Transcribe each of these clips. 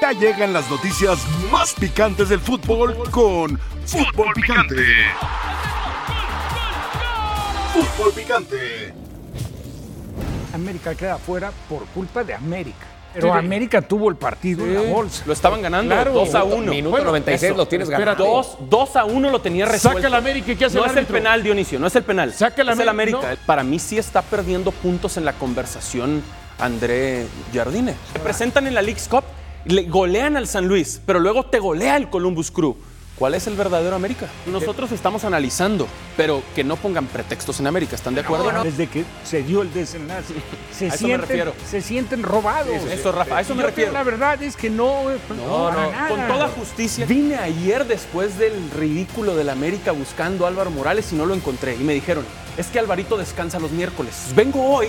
Ya llegan las noticias más picantes del fútbol con Fútbol Picante. Fútbol Picante. América queda fuera por culpa de América. Pero América tuvo el partido en la bolsa. Lo estaban ganando Claro. 2 a 1. Minuto 96 lo tienes ganado. 2, 2 a 1 lo tenía resuelto. Saca el América y ¿qué hace No el es el penal, Dionisio, no es el penal. Saca el es el América, América. Para mí sí está perdiendo puntos en la conversación André Jardine. Se presentan en la League's Cup, le golean al San Luis, pero luego te golea el Columbus Crew. ¿Cuál es el verdadero América? Nosotros estamos analizando, pero que no pongan pretextos en América, ¿están de acuerdo? Desde que se dio el desenlace, se, A eso me sienten, refiero. se sienten robados. Eso, Rafa, a eso me yo refiero. La verdad es que no. No, no, nada. con toda justicia. Vine ayer después del ridículo del América buscando a Álvaro Morales y no lo encontré. Y me dijeron, es que Alvarito descansa los miércoles. Vengo hoy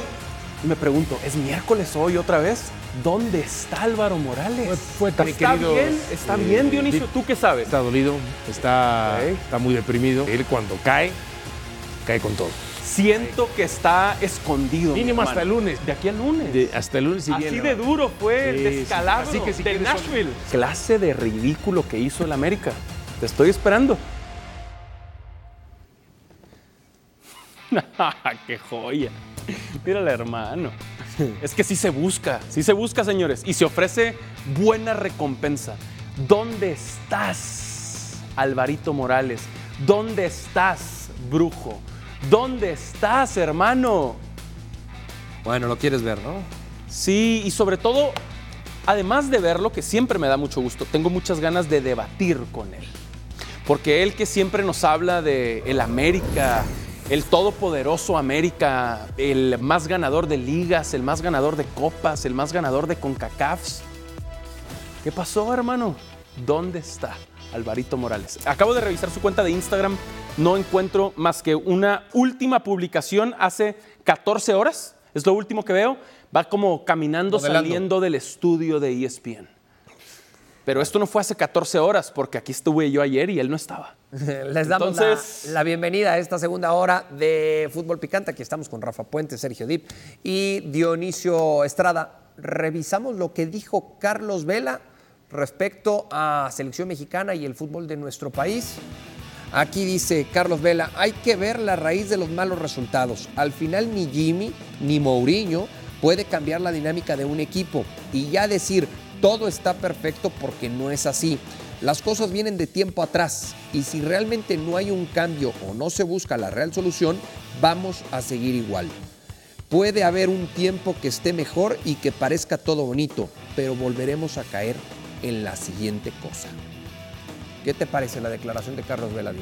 y me pregunto, ¿es miércoles hoy otra vez? ¿Dónde está Álvaro Morales? Tan ¿Está querido, bien? ¿Está eh, bien, Dionisio? ¿Tú qué sabes? Está dolido, está, está muy deprimido. Él cuando cae, cae con todo. Siento que está escondido. Mínimo hasta el lunes. De aquí al lunes. De- hasta el lunes y Así de duro fue el Sí, sí. descalabro Así que si de son- Nashville. Clase de ridículo que hizo el América. Te estoy esperando. ¡Qué joya! Mírale, hermano. Es que sí se busca, sí se busca, señores. Y se ofrece buena recompensa. ¿Dónde estás, Alvarito Morales? ¿Dónde estás, brujo? ¿Dónde estás, hermano? Bueno, lo quieres ver, ¿no? Sí, y sobre todo, además de verlo, que siempre me da mucho gusto, tengo muchas ganas de debatir con él. Porque él que siempre nos habla de el América, el todopoderoso América, el más ganador de ligas, el más ganador de copas, el más ganador de CONCACAFs. ¿Qué pasó, hermano? ¿Dónde está Alvarito Morales? Acabo de revisar su cuenta de Instagram, no encuentro más que una última publicación hace 14 horas, es lo último que veo. Va como caminando Modelando. saliendo del estudio de ESPN. Pero esto no fue hace 14 horas, porque aquí estuve yo ayer y él no estaba. Les damos Entonces- la, la bienvenida a esta segunda hora de Fútbol Picante. Aquí estamos con Rafa Puente, Sergio Dip y Dionisio Estrada. Revisamos lo que dijo Carlos Vela respecto a selección mexicana y el fútbol de nuestro país. Aquí dice Carlos Vela, hay que ver la raíz de los malos resultados. Al final ni Jimmy ni Mourinho puede cambiar la dinámica de un equipo y ya decir todo está perfecto porque no es así. Las cosas vienen de tiempo atrás y si realmente no hay un cambio o no se busca la real solución, vamos a seguir igual. Puede haber un tiempo que esté mejor y que parezca todo bonito, pero volveremos a caer en la siguiente cosa. ¿Qué te parece la declaración de Carlos Vela?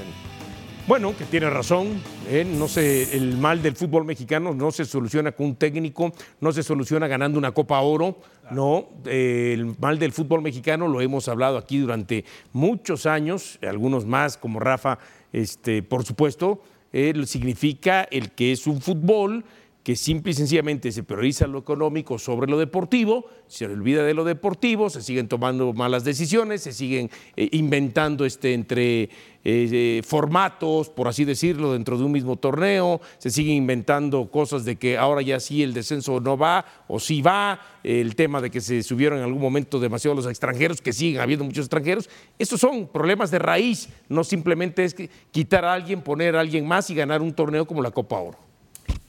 Bueno, que tiene razón. ¿eh? No se, el mal del fútbol mexicano no se soluciona con un técnico, no se soluciona ganando una Copa Oro. No, eh, el mal del fútbol mexicano lo hemos hablado aquí durante muchos años, algunos más como Rafa, este, por supuesto, eh, significa el que es un fútbol que simple y sencillamente se prioriza lo económico sobre lo deportivo, se olvida de lo deportivo, se siguen tomando malas decisiones, se siguen eh, inventando este, entre eh, eh, formatos, por así decirlo, dentro de un mismo torneo, se siguen inventando cosas de que ahora ya sí el descenso no va o sí va, el tema de que se subieron en algún momento demasiado los extranjeros, que siguen habiendo muchos extranjeros, estos son problemas de raíz, no simplemente es quitar a alguien, poner a alguien más y ganar un torneo como la Copa Oro.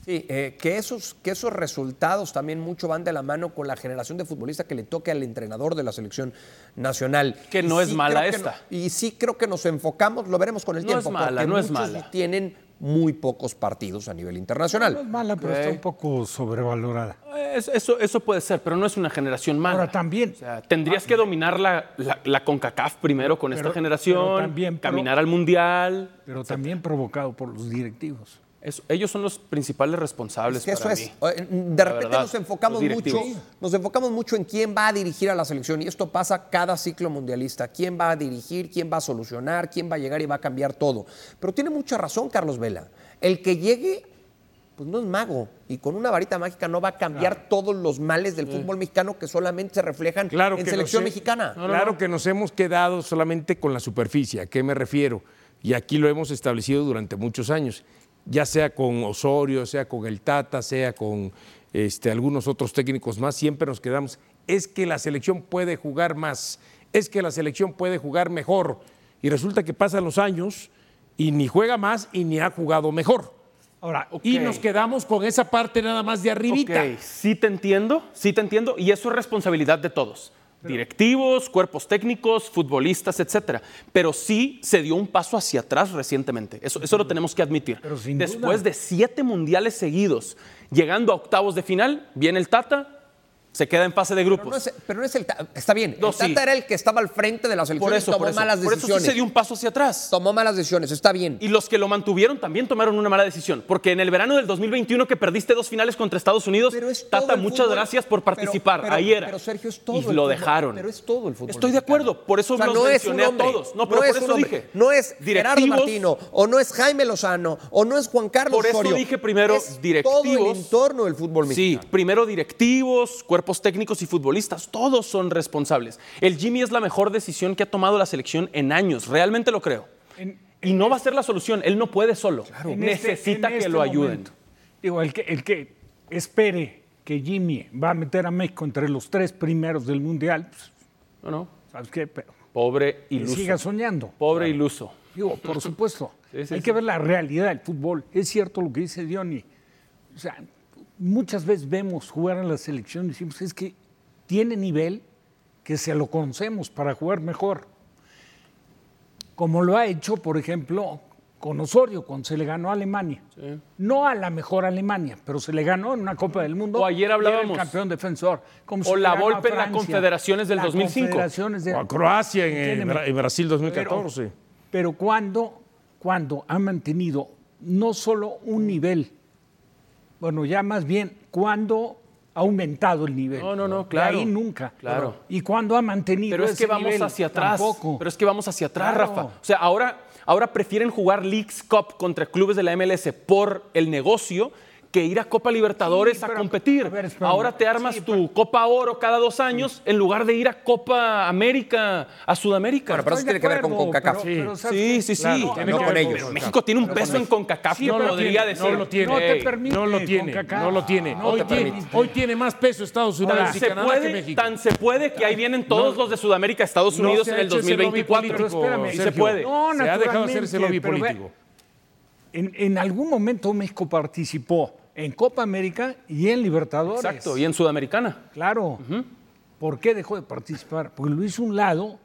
Sí, eh, que, esos, que esos resultados también mucho van de la mano con la generación de futbolistas que le toque al entrenador de la selección nacional. Que Y no es mala esta. no- y sí creo que nos enfocamos, lo veremos con el No tiempo, es mala, porque no es muchos mala. tienen muy pocos partidos a nivel No internacional. es mala, pero está un poco sobrevalorada. Es- Eso, eso puede ser, pero no es una generación mala. Ahora también. O sea, tendrías que dominar la, la- la CONCACAF primero con esta generación, pero también pro- caminar al Mundial. Pero también provocado por los directivos. Eso- ellos son los principales responsables Es que eso para es. mí. eh, De repente verdad, nos enfocamos mucho, nos enfocamos mucho en quién va a dirigir a la selección y esto pasa cada ciclo mundialista. ¿Quién va a dirigir? ¿Quién va a solucionar? ¿Quién va a llegar y va a cambiar todo? Pero tiene mucha razón Carlos Vela. El que llegue, pues no es mago y con una varita mágica no va a cambiar todos los males del fútbol mexicano que solamente se reflejan Claro en selección mexicana. claro que nos hemos quedado solamente con la superficie. ¿A qué me refiero? Y aquí lo hemos establecido durante muchos años, ya sea con Osorio, sea con el Tata, sea con este, algunos otros técnicos más, siempre nos quedamos es que la selección puede jugar más, es que la selección puede jugar mejor. Y resulta que pasan los años y ni juega más y ni ha jugado mejor. Ahora, Y nos quedamos con esa parte nada más de arribita. Ok, sí te entiendo, sí te entiendo, y eso es responsabilidad de todos. Directivos, cuerpos técnicos, futbolistas, etcétera. Pero sí se dio un paso hacia atrás recientemente. Eso, eso lo tenemos que admitir. Pero Después duda. de siete mundiales seguidos, llegando a octavos de final, viene el Tata, se queda en fase de Pero grupos. no, es, pero no es el Está bien. No, el Tata sí. era el que estaba al frente de la selección por y eso, tomó por eso. malas Por eso sí decisiones. se dio un paso hacia atrás. Tomó malas decisiones. Está bien. Y los que lo mantuvieron también tomaron una mala decisión. Porque en el verano del 2021 que perdiste dos finales contra Estados Unidos, Pero es Tata, muchas fútbol. gracias por Pero- participar. pero- Ahí era. pero, Sergio, es todo Y el lo dejaron. Pero es todo el fútbol Estoy de acuerdo. Por eso O sea, los no es un mencioné a todos. No, pero por es eso un dije. No es Gerardo directivos, Martino, o no es Jaime Lozano, o no es Juan Carlos Por eso dije primero es Todo el directivos. entorno del fútbol Sí, mexicano. primero directivos, cuerpos técnicos y futbolistas, todos son responsables. El Jimmy es la mejor decisión que ha tomado la selección en años, realmente lo creo. En- y no va a ser la solución, él no puede solo. en este- Necesita en que este lo ayuden. momento, Digo, el que, el que espere que Jimmy va a meter a México entre los tres primeros del Mundial, pues, No, no, ¿sabes qué? Pero pobre que iluso. siga soñando. Pobre iluso. Digo, por supuesto. Sí, sí, hay sí. que ver la realidad del fútbol. Es cierto lo que dice Diony. O sea, muchas veces vemos jugar a la selección y decimos, es que tiene nivel que se lo conocemos para jugar mejor. Como lo ha hecho, por ejemplo, con Osorio, cuando se le ganó a Alemania. No a la mejor Alemania, pero se le ganó en una Copa del Mundo. O ayer era hablábamos. el campeón defensor. Como O la Volpe en la Francia, Confederaciones del la 2005. Confederaciones de- O a Croacia en, en Bra- en Brasil pero, 2014. pero cuando, cuando ha mantenido no solo un nivel, bueno, ya más bien, cuando ha aumentado el nivel. No, no, no, De claro, ahí nunca. claro. Y cuando ha mantenido Pero es ese que vamos nivel, hacia atrás. tampoco. Pero es que vamos hacia atrás, Claro. Rafa. O sea, ahora, ahora prefieren jugar Leagues Cup contra clubes de la MLS por el negocio que ir a Copa Libertadores Sí, a competir. a ver, ahora te armas Sí, tu Copa Oro cada dos años en lugar de ir a Copa América, a Sudamérica. Bueno, pero eso tiene que ver con CONCACAF. pero- pero ¿sabes Sí, sí, sí. Claro, no con ellos. con México tiene un peso en CONCACAF, Sí, no lo tiene- decir. no lo tiene. No te permite. No lo tiene, no lo tiene. No hoy, tiene permite. hoy tiene más peso Estados Unidos Tan y se, Canadá que puede, México. tan se puede que ahí vienen todos No. los de Sudamérica, Estados No Unidos en el hecho ese lobby 2024. político, espérame. Sí se puede. No, Se ha dejado hacer ese lobby político. En, en algún momento México participó en Copa América y en Libertadores. Exacto, y en Sudamericana. Claro. ¿Por qué dejó de participar? Porque lo hizo un lado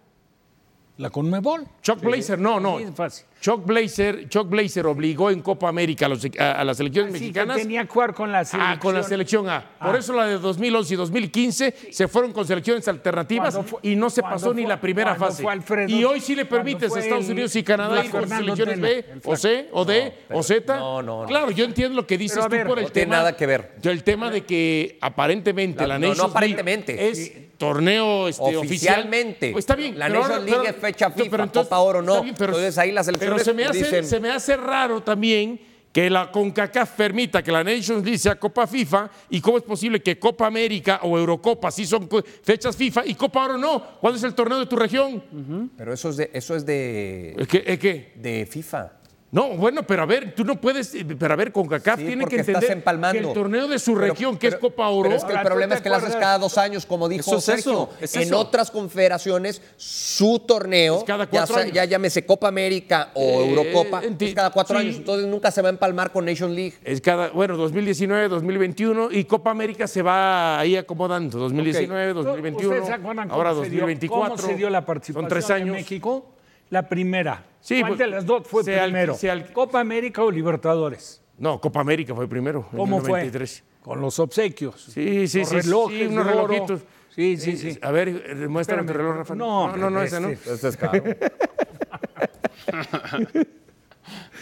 la Conmebol. Chuck Blazer, no, no. De fácil. Chuck Blazer, Chuck Blazer obligó en Copa América a, los- a- a las selecciones Así que mexicanas tenía que jugar con la selección. Ah, con la selección A. Por Ah. eso la de 2011 y 2015 se fueron con selecciones alternativas fue- y no se pasó ni la primera fue Alfredo- y hoy sí le permites a Estados el- Unidos y Canadá ir con Fernando selecciones Tena, B, o. C, o D, o Z. no, no, no. Claro, yo entiendo lo que dices Pero a tú ver, por el no tiene tema. nada que ver. El tema de que aparentemente La- la no, aparentemente. es torneo este, oficial. Oficialmente. Pues está bien. La Nations League pero- es fecha pero FIFA, entonces- Copa Oro no. está bien, pero- Entonces ahí las Pero se me hace, dicen- se me hace raro también que la CONCACAF permita que la Nations League sea Copa FIFA y cómo es posible que Copa América o Eurocopa sí son fechas FIFA y Copa Oro no. ¿Cuándo es el torneo de tu región? Pero eso es de, eso es de, ¿Es que, es que- de FIFA. No, bueno, pero a ver, tú no puedes, eh, pero a ver, CONCACAF Sí, tiene que entender que el torneo de su Pero- región, que es Copa Oro, Pero es que el Ahora, ¿tú problema es que lo haces cada dos años, como dijo Eso es Sergio. eso, es en eso. otras confederaciones, su torneo, Es cada ya, cuatro sea- años. ya llámese Copa América o Eh, Eurocopa, es cada cuatro sí. años. Entonces nunca se va a empalmar con Nation League. es cada, bueno, 2019, 2021 y Copa América se va ahí acomodando, 2019, 2021, ¿Ustedes se acuerdan cómo ahora se dio- 2024. ¿Cómo se dio la participación Son tres de años. México? La primera. Sí, ¿Cuál pues, de las dos fue se al- primero? se al- ¿Copa América o Libertadores? No, Copa América fue primero, en ¿Cómo el fue? 93. Con los obsequios. Sí, sí, Los sí. relojes sí, unos relojitos. Sí, sí, sí. A ver, eh, muéstrame tu Espérame. reloj, Rafa. No, no, no, no, ese no. este- es caro.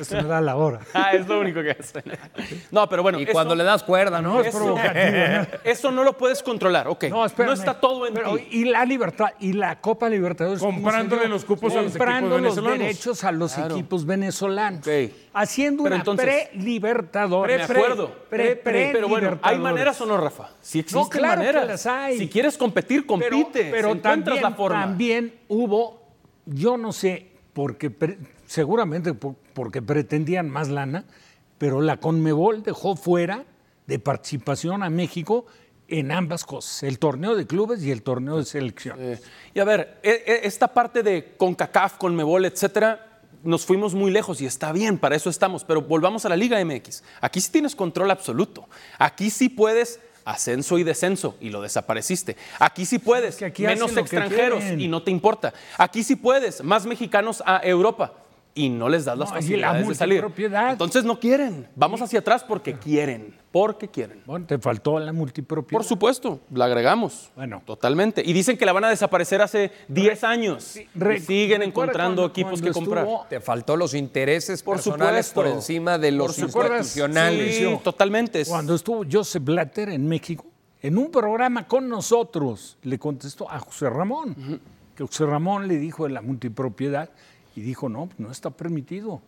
Esto me da la hora. Ah, es lo único que hacen. No, pero bueno. y cuando le das cuerda, ¿no? es provocativo. Eso no lo puedes controlar, ok. No, espérame. está todo en Pero, ti. Y la libertad, y la Copa Libertadores. ¿cómo Comprándole los cupos a los Comprando equipos los venezolanos. derechos a los equipos venezolanos. Ok. Haciendo Pero una pre-libertadores. De acuerdo. Pre, pre, pero bueno, ¿hay maneras o no, Rafa? Si existen No, claro que maneras. las hay. Si quieres competir, Pero- compite. Pero, Si encuentras también, la forma. también hubo, yo no sé, porque pre- seguramente por- porque pretendían más lana, pero la Conmebol dejó fuera de participación a México en ambas cosas, el torneo de clubes y el torneo de selección. Eh, y a ver, e- e- esta parte de CONCACAF, CONMEBOL, etcétera, nos fuimos muy lejos y está bien, para eso estamos, pero volvamos a la Liga MX. Aquí sí tienes control absoluto. Aquí sí puedes ascenso y descenso y lo desapareciste. Aquí sí puedes aquí menos extranjeros y no te importa. Aquí sí puedes más mexicanos a Europa y no les das las No, y la facilidades de salir. multipropiedad. Entonces no quieren. Vamos hacia atrás porque quieren, porque quieren. Bueno, te faltó la multipropiedad. Por supuesto, la agregamos. Bueno. Totalmente. Y dicen que la van a desaparecer hace 10 años. Re- y siguen encontrando cuando- equipos cuando que comprar. Te faltó los intereses Por personales supuesto. por encima de los Por supuesto. institucionales. Sí, totalmente. Cuando estuvo Joseph Blatter en México, en un programa con nosotros, le contestó a José Ramón, que José Ramón le dijo de la multipropiedad y dijo, no, no está permitido.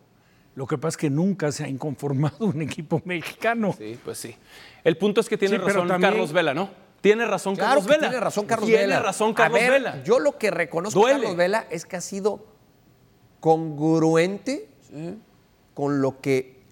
Lo que pasa es que nunca se ha inconformado un equipo mexicano. Sí, pues sí. El punto es que tiene Sí, razón también- Carlos Vela, ¿no? Tiene razón Claro Carlos que Vela. tiene razón Carlos tiene Vela. razón A Carlos ver, Vela. Yo lo que reconozco Duele. de Carlos Vela es que ha sido congruente con lo que,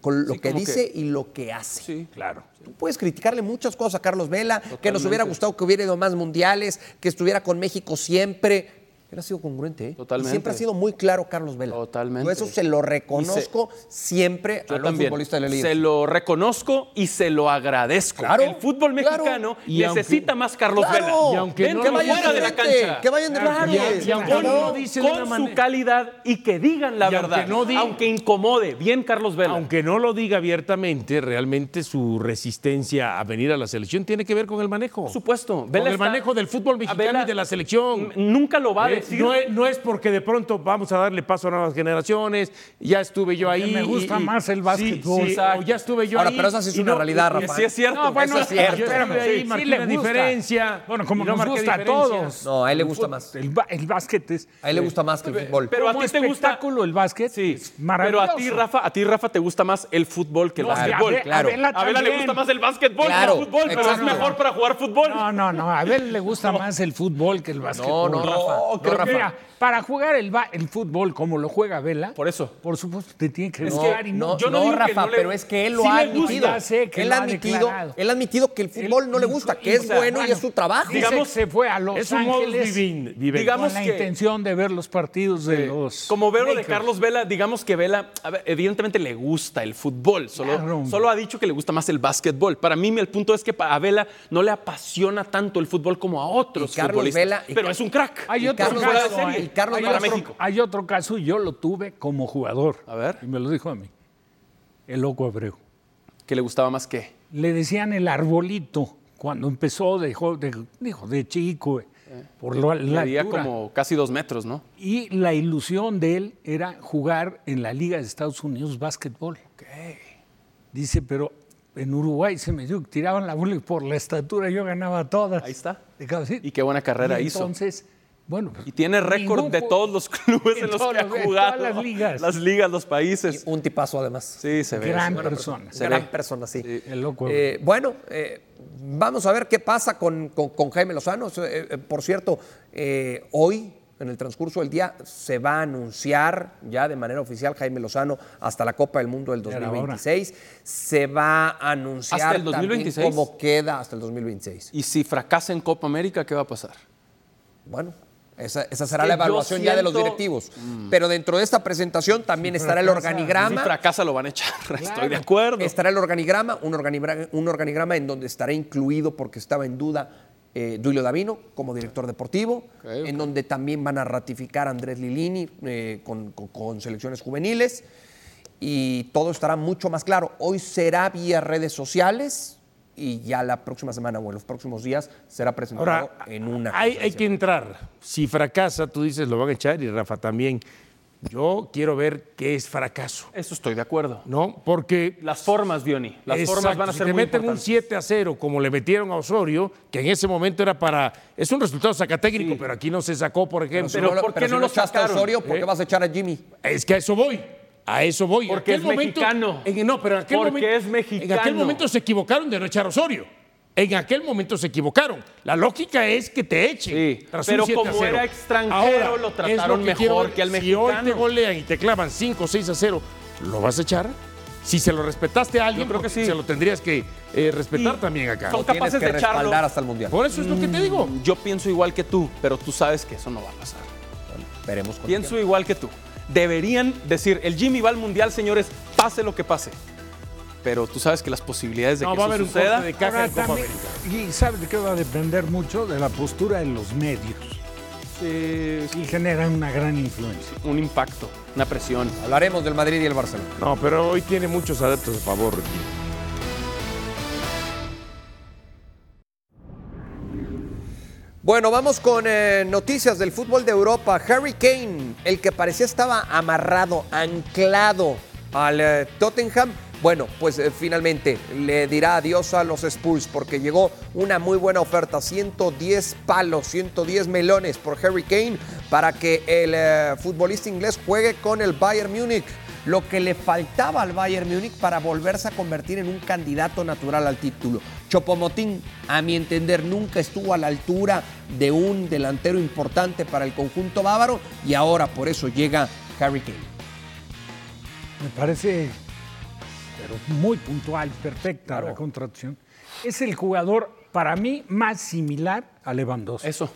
con lo Sí, que dice y lo que hace. Sí. Claro. Tú Puedes criticarle muchas cosas a Carlos Vela, que nos hubiera gustado que hubiera ido más mundiales, que estuviera con México siempre. Él ha sido congruente, ¿eh? Totalmente. Y siempre ha sido muy claro Carlos Vela. Totalmente. Yo eso se lo reconozco siempre Yo a los también. futbolistas de la liga. Se lo reconozco y se lo agradezco. Claro, el fútbol claro. mexicano Y necesita aunque- más Carlos Claro. Vela. Y aunque no y lo fuera de la cancha. que vayan de Claro. frente. Y aunque Con- no lo dice de con una su manera- calidad y que digan la Y aunque verdad. no diga- aunque incomode. Bien, Carlos Vela. Aunque no lo diga abiertamente, realmente su resistencia a venir a la selección tiene que ver con el manejo. Por supuesto. Con Vela el está- manejo del fútbol mexicano Vela y de la selección. Nunca lo va a Eh, decir. No es, no es porque de pronto vamos a darle paso a nuevas generaciones, ya estuve yo ahí. me gusta y- más el sí, básquetbol. sí, Exacto. o ya estuve yo Ahora, ahí. pero esa sí es una realidad, Rafa. sí es cierto. No, bueno, Eso es cierto. Yo espérame, estuve ahí, sí, marqué le una gusta. diferencia. Bueno, como no nos gusta a todos. No, a él le gusta más. El, el básquet es... A él le gusta más que el fútbol. Pero a ti te gusta. el básquet Sí, es pero a ti, Rafa, a ti, Rafa, te gusta más el fútbol que el No, a básquetbol. Claro. a Abela le gusta más el básquetbol que el fútbol, pero es mejor para jugar fútbol. No, no, no. A Abel le gusta más el fútbol que el básquetbol. no, Rafa. No, Creo que, Rafa. mira, para jugar el, ba- el fútbol como lo juega Vela, Por eso. por supuesto, te tiene que que y No, yo no no, digo que Rafa, no le- pero es que él lo sí ha gusta. admitido. Que él, lo ha admitido él ha admitido que el fútbol no le gusta, que es o sea, bueno y es su trabajo. Digamos- se fue a Los Es Ángeles. Digamos con la que- intención de ver los partidos de los Como veo lo de. Carlos Vela, digamos que Vela, a ver, evidentemente le gusta el fútbol, solo, Claro, solo ha dicho que le gusta más el básquetbol. Para mí, el punto es que a Vela no le apasiona tanto el fútbol como a otros Y Carlos futbolistas. Vela- y pero es un crack. Hay Y otro Carlos fuera de caso, serie. ¿eh? y Carlos hay, México. hay otro caso, yo lo tuve como jugador. A ver. Y me lo dijo a mí. El loco Abreu. Que le gustaba más que. Le decían el arbolito cuando empezó, dejó, de, dijo, de chico, eh, por lo- la Medía altura. como casi dos metros, ¿no? Y la ilusión de él era jugar en la Liga de Estados Unidos básquetbol. Dice, pero en Uruguay se me dio que tiraban la bola y por la estatura yo ganaba todas. Ahí está. De. Y qué buena carrera Y hizo. Entonces, bueno. pues, Y tiene récord de todos los clubes en en los que ha en jugado. todas las ligas. Las ligas, los países. Un tipazo además. Sí, se ve. Gran persona. Se Gran ve. persona, sí. El loco. Eh, bueno, eh, vamos a ver qué pasa con, con- con Jaime Lozano. Eh, eh, por cierto, eh, hoy, en el transcurso del día, se va a anunciar ya de manera oficial Jaime Lozano hasta la Copa del Mundo del Ya era 2026. Se va a anunciar ¿Hasta el también 2026? cómo queda hasta el 2026. Y si fracasa en Copa América, ¿qué va a pasar? Bueno, esa, esa será que la evaluación ya de los directivos. Pero dentro de esta presentación también estará el fracasa- Si organigrama. fracasa, lo van a echar. Estoy de acuerdo. Estará el organigrama, un organigrama, un organigrama en donde estará incluido, porque estaba en duda, eh, Duilio Davino como director deportivo, en donde también van a ratificar a Andrés Lilini eh, con, con- con selecciones juveniles y todo estará mucho más claro. Hoy será vía redes sociales y ya la próxima semana o en los próximos días será presentado Ahora, en una. hay, hay que entrar. Si fracasa, tú dices lo van a echar y Rafa también. Yo quiero ver qué es fracaso, Eso estoy de acuerdo. ¿no? Porque Las formas, Diony. Las Exacto, formas van a si ser te muy meten un importantes. 7 a 0 como le metieron a Osorio, que en ese momento era para es un resultado sacatécnico, Sí. pero aquí no se sacó, por ejemplo. Si Pero no ¿por qué si no lo echaste a sacaron? Osorio, ¿por qué ¿Eh? vas a echar a Jimmy? Es que a eso voy. A eso voy. En Porque aquel es mexicano. en- no, pero en aquel Porque momento. es En mexicano. aquel momento se equivocaron de no echar a Osorio. En aquel momento se equivocaron. La lógica es que te echen. Sí, tras un pero 7 a como 0. era extranjero, Ahora, lo es trataron que mejor que al Si hoy te mexicano. golean y te clavan 5 o 6 a 0, ¿lo vas a echar? Si se lo respetaste a alguien, Yo creo que sí. se lo tendrías que eh, respetar también acá. Son Lo tienes capaces que de echarlo. respaldar hasta el Mundial. Por eso es lo que te digo. Yo pienso igual que tú, pero tú sabes que eso no va a pasar. Veremos con Pienso igual que tú. Deberían decir, el Jimmy va al Mundial, señores, pase lo que pase. Pero tú sabes que las posibilidades de No, que va a eso haber un suceda... de caja Ahora en Copa también- América. y sabes de qué va a depender mucho de la postura de los medios. Sí, Y generan una gran influencia. un impacto, una presión. Hablaremos del Madrid y el Barcelona. No, pero hoy tiene muchos adeptos a favor, Ricky. Bueno, vamos con eh, noticias del fútbol de Europa. Harry Kane, el que parecía estaba amarrado, anclado al eh, Tottenham. Bueno, pues eh, finalmente le dirá adiós a los Spurs porque llegó una muy buena oferta, 110 palos, 110 melones por Harry Kane para que el eh, futbolista inglés juegue con el Bayern Múnich lo que le faltaba al Bayern Múnich para volverse a convertir en un candidato natural al título. Chopomotín, a mi entender, nunca estuvo a la altura de un delantero importante para el conjunto bávaro y ahora por eso llega Harry Kane. Me parece, pero muy puntual, perfecta la contratación. Es el jugador, para mí, más similar a Lewandowski. Eso,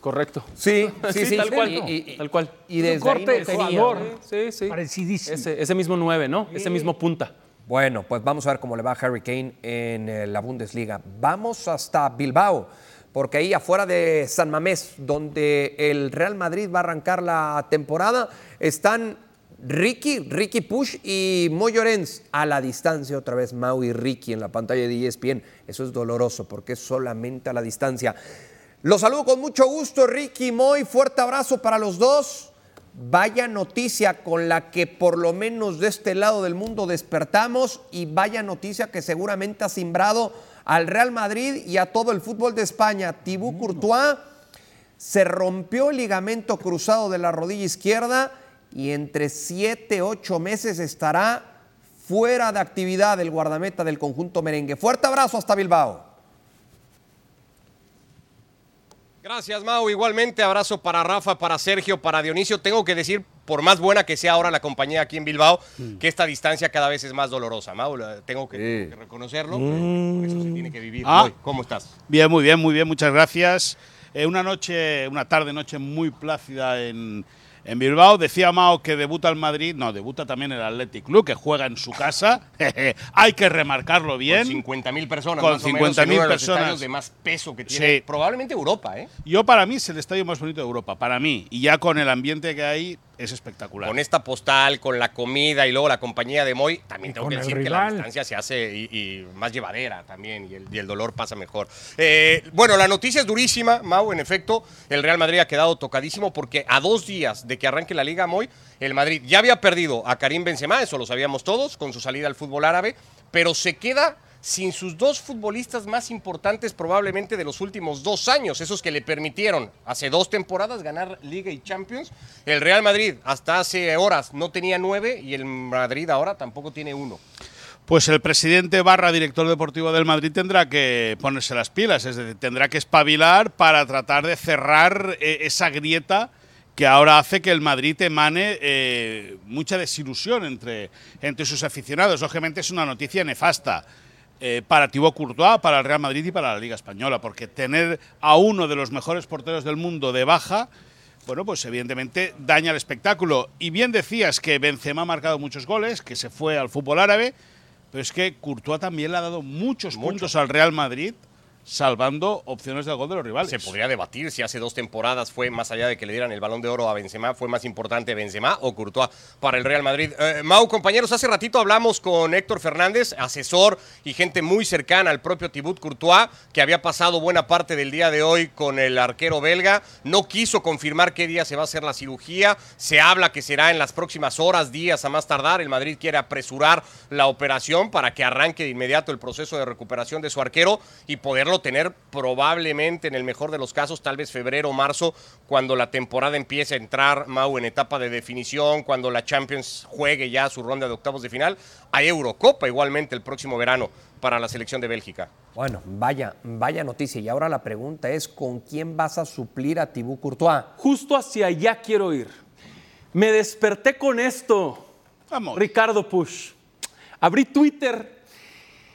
correcto. Sí, Sí, tal cual, tal cual. Y desde corte ahí de no tenía, jugador. ¿no? Sí, sí. Parecidísimo. Ese, ese mismo 9, ¿no? Ese mismo punta. Bueno, pues vamos a ver cómo le va a Harry Kane en eh, la Bundesliga. Vamos hasta Bilbao, porque ahí afuera de San Mamés, donde el Real Madrid va a arrancar la temporada, están Ricky, Ricky Push y Moy Llorens a la distancia. Otra vez Mau y Ricky en la pantalla de ESPN. Eso es doloroso porque es solamente a la distancia. Los saludo con mucho gusto, Ricky Moy. Fuerte abrazo para los dos. Vaya noticia con la que por lo menos de este lado del mundo despertamos y vaya noticia que seguramente ha simbrado al Real Madrid y a todo el fútbol de España. Tibú Courtois se rompió el ligamento cruzado de la rodilla izquierda y entre 7, 8 meses estará fuera de actividad del guardameta del conjunto merengue. Fuerte abrazo hasta Bilbao. Gracias, Mau. Igualmente, abrazo para Rafa, para Sergio, para Dionisio. Tengo que decir, por más buena que sea ahora la compañía aquí en Bilbao, que esta distancia cada vez es más dolorosa, Mau. Tengo que, tengo que reconocerlo. Por eso se tiene que vivir. Ah. Hoy, ¿Cómo estás? Bien, muy bien, muy bien, muchas gracias. Eh, una noche, una tarde, noche muy plácida en, en Bilbao. Decía Mao que debuta el Madrid, no, debuta también el Athletic Club, que juega en su casa. Hay que remarcarlo bien. Con 50.000 personas, Con más o menos, 50.000 en uno de los personas. de más peso que tiene Sí. probablemente Europa, ¿eh? Yo para mí es el estadio más bonito de Europa, para mí. Y ya con el ambiente que hay, es espectacular. Con esta postal, con la comida y luego la compañía de Moy, también Y tengo que decir que la distancia se hace y, y más llevadera también y el, y el dolor pasa mejor. Eh, bueno, la noticia es durísima, Mau, en efecto, el Real Madrid ha quedado tocadísimo porque a dos días de que arranque la Liga Moy, el Madrid ya había perdido a Karim Benzema, eso lo sabíamos todos, con su salida al fútbol árabe, pero se queda sin sus dos futbolistas más importantes probablemente de los últimos dos años, esos que le permitieron hace dos temporadas ganar Liga y Champions. El Real Madrid hasta hace horas no tenía nueve y el Madrid ahora tampoco tiene uno. Pues el presidente barra director deportivo del Madrid tendrá que ponerse las pilas, es decir, tendrá que espabilar para tratar de cerrar eh, esa grieta que ahora hace que el Madrid emane eh, mucha desilusión entre, entre sus aficionados. Obviamente es una noticia nefasta eh, para Thibaut Courtois, para el Real Madrid y para la Liga Española, porque tener a uno de los mejores porteros del mundo de baja, bueno, pues evidentemente daña el espectáculo. Y bien decías que Benzema ha marcado muchos goles, que se fue al fútbol árabe, pero es que Courtois también le ha dado muchos puntos al Real Madrid, salvando opciones de gol de los rivales. Se podría debatir si hace dos temporadas fue más allá de que le dieran el balón de oro a Benzema, fue más importante Benzema o Courtois para el Real Madrid. Eh, Mau, compañeros, hace ratito hablamos con Héctor Fernández, asesor y gente muy cercana al propio Thibaut Courtois, que había pasado buena parte del día de hoy con el arquero belga. No quiso confirmar qué día se va a hacer la cirugía. Se habla que será en las próximas horas, días a más tardar. El Madrid quiere apresurar la operación para que arranque de inmediato el proceso de recuperación de su arquero y poderlo tener probablemente en el mejor de los casos, tal vez febrero o marzo, cuando la temporada empiece a entrar, Mau, en etapa de definición, cuando la Champions juegue ya su ronda de octavos de final. Hay Eurocopa igualmente el próximo verano para la selección de Bélgica. Bueno, vaya, vaya noticia. Y ahora la pregunta es, ¿con quién vas a suplir a Tibú Courtois? Justo hacia allá quiero ir. Me desperté con esto, Vamos. Ricardo Push. Abrí Twitter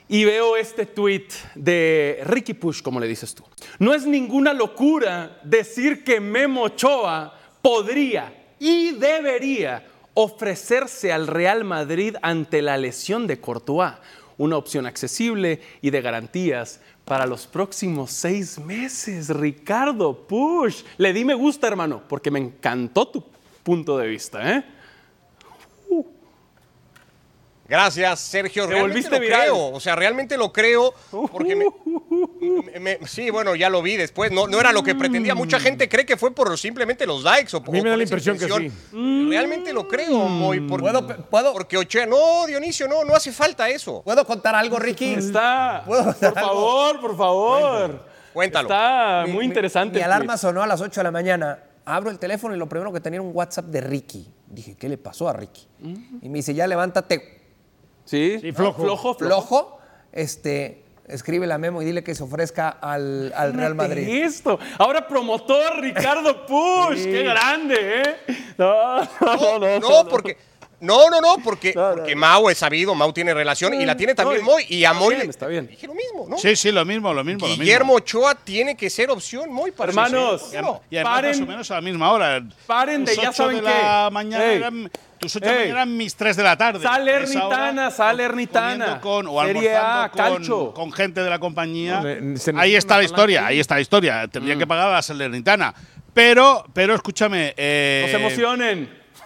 y veo este tweet de Ricky Push, como le dices tú. No es ninguna locura decir que Memo Ochoa podría y debería ofrecerse al Real Madrid ante la lesión de Courtois, una opción accesible y de garantías para los próximos seis meses. Ricardo Push, le di me gusta, hermano, porque me encantó tu punto de vista. ¿eh? Gracias, Sergio. Te Realmente volviste lo viral. creo. O sea, realmente lo creo porque me, me- me- sí, bueno, ya lo vi después. No, no era lo que pretendía. Mucha gente cree que fue por simplemente los likes o por mí me da por la impresión que intención. Realmente lo creo, Moy. por- ¿Puedo- puedo- Porque Ochoa, no, Dionisio, no, no hace falta eso. ¿Puedo contar algo, Ricky? Está, ¿Puedo por contar algo? favor, por favor. Cuéntalo. Está Mi- muy mi- interesante. Mi, el alarma sonó a las 8 de la mañana. Abro el teléfono y lo primero que tenía era un WhatsApp de Ricky. Dije, ¿qué le pasó a Ricky? Y me dice, ya levántate, Sí, Sí, flojo. flojo. Este, escribe la memo y dile que se ofrezca al, al Real Madrid. Esto. Ahora promotor Ricardo Push. Qué grande, ¿eh? No, no, no. No, porque. No, no, no, porque, porque Mau es sabido, Mau tiene relación y la tiene también No, Moy. Y a está Moy bien, le- está bien. dije lo mismo, ¿no? Sí, sí, lo mismo, lo mismo. lo Guillermo mismo. Ochoa tiene que ser opción, Moy, para Hermanos, Y además- y además Paren. más o menos a la misma hora. Paren de ya saben de la qué. mañana Ey. eran, tus ocho de la mañana eran mis 3 de la tarde. Salernitana, Salernitana. Con, o Serie A, almorzando con, con gente de la compañía. No, se- ahí está la historia, ahí está la historia. Mm. Tendría que pagar a la Salernitana. Pero, pero escúchame. eh, No se emocionen.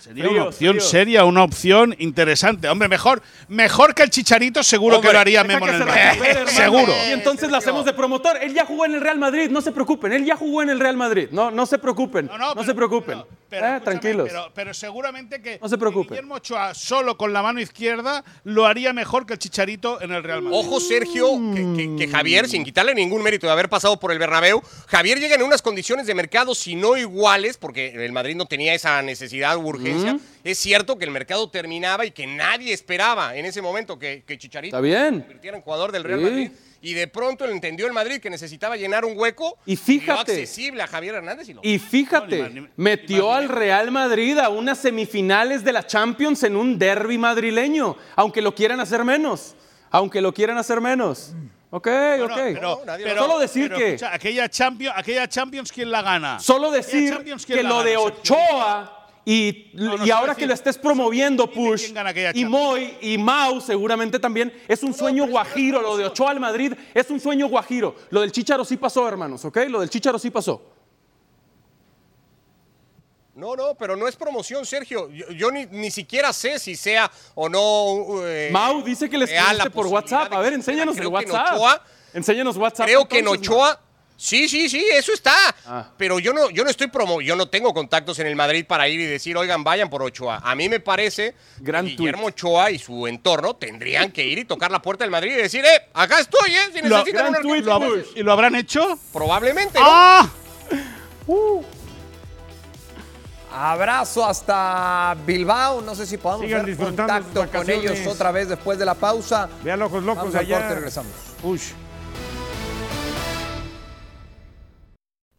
Sería Frío, una opción frío. seria, una opción interesante. Hombre, mejor, mejor que el Chicharito, seguro Hombre, que lo haría Memo en el Real Madrid. Seguro. Y entonces la hacemos de promotor. Él ya jugó en el Real Madrid, no se preocupen. Él ya jugó en el Real Madrid. No, no se preocupen. No, pero- se preocupen. pero- pero Eh, escúchame, tranquilos. Pero, pero seguramente que, No se Guillermo Ochoa solo con la mano izquierda lo haría mejor que el Chicharito en el Real Madrid. Ojo, Sergio, que, que- que Javier, sin quitarle ningún mérito de haber pasado por el Bernabéu, Javier llega en unas condiciones de mercado, si no iguales, porque el Madrid no tenía esa necesidad u urgencia. Es cierto que el mercado terminaba y que nadie esperaba en ese momento que, que Chicharito se convirtiera en jugador del Real Sí. Madrid. Y de pronto él entendió el Madrid que necesitaba llenar un hueco Y fíjate. dio accesible a Javier Hernández y lo Y fíjate, No, ni más, ni- metió ni más, ni al Real Madrid a unas semifinales de la Champions en un derby madrileño, aunque lo quieran hacer menos. Aunque lo quieran hacer menos. Ok, No, ok. no, pero, nadie pero- Solo decir pero, que- escucha, aquella, Champions, aquella Champions, ¿quién la gana? Solo decir Champions, ¿quién que lo gana, de Sergio? Ochoa y, No, no, y solo ahora decir, que lo estés promoviendo, Push, y. Moy y Mau seguramente también, es un sueño guajiro. Lo de Ochoa al Madrid es un sueño guajiro. Lo del Chicharo sí pasó, hermanos, ¿ok? Lo del Chicharo sí pasó. No, no, pero no es promoción, Sergio. Yo, yo ni, ni siquiera sé si sea o no. eh, Mau dice que le escribiste por WhatsApp. A ver, enséñanos el WhatsApp. Ochoa- Enséñanos WhatsApp. Creo que en Ochoa. Sí, sí, sí, eso está. Ah. Pero yo no, yo no estoy promo, yo no tengo contactos en el Madrid para ir y decir, oigan, vayan por Ochoa. A mí me parece Gran que Guillermo tuit. Ochoa y su entorno tendrían que ir y tocar la puerta del Madrid y decir, eh, acá estoy, eh, si Lo- necesitan gran un tuit, arquero". Push. ¿Y lo habrán hecho? Probablemente, ¿no? ¡Ah! Abrazo hasta Bilbao. No sé si podamos Sigan hacer contacto con ellos otra vez después de la pausa. Vean locos locos Vamos al allá. corte regresamos. Ush.